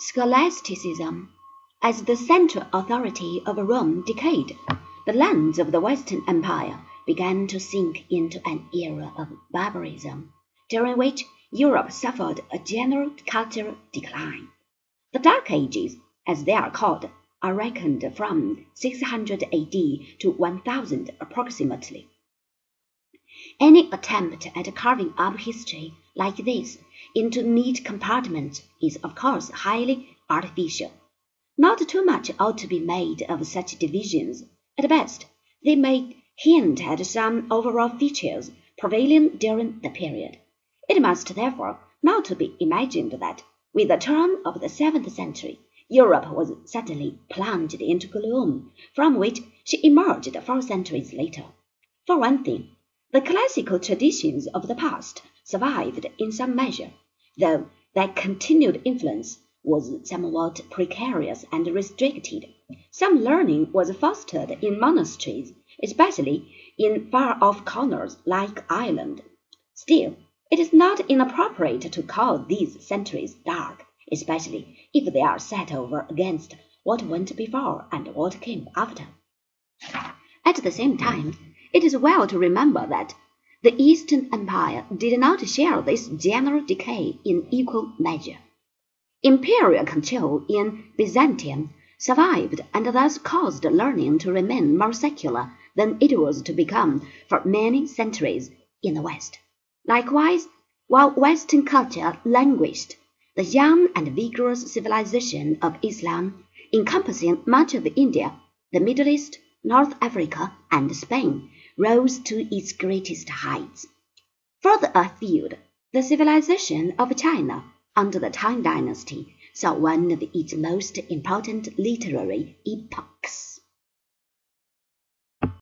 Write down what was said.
Scholasticism, as the central authority of Rome, decayed. The lands of the Western Empire began to sink into an era of barbarism, during which Europe suffered a general cultural decline. The Dark Ages, as they are called, are reckoned from 600 A.D. to 1000 approximately. Any attempt at carving up history like this into neat compartments is of course highly artificial. Not too much ought to be made of such divisions. At best, they may hint at some overall features prevailing during the period. It must therefore not be imagined that, with the turn of the seventh century, Europe was suddenly plunged into gloom, from which she emerged four centuries later. For one thing, the classical traditions of the past survived in some measure, though their continued influence was somewhat precarious and restricted. Some learning was fostered in monasteries, especially in far-off corners like Ireland. Still, it is not inappropriate to call these centuries dark, especially if they are set over against what went before and what came after. At the same time, it is well to remember that the Eastern Empire did not share this general decay in equal measure. Imperial control in Byzantium survived and thus caused learning to remain more secular than it was to become for many centuries in the West. Likewise, while Western culture languished, the young and vigorous civilization of Islam, encompassing much of India, the Middle East, North Africa, and Spain, rose to its greatest heights. Further afield, the civilization of China under the Tang Dynasty saw one of its most important literary epochs.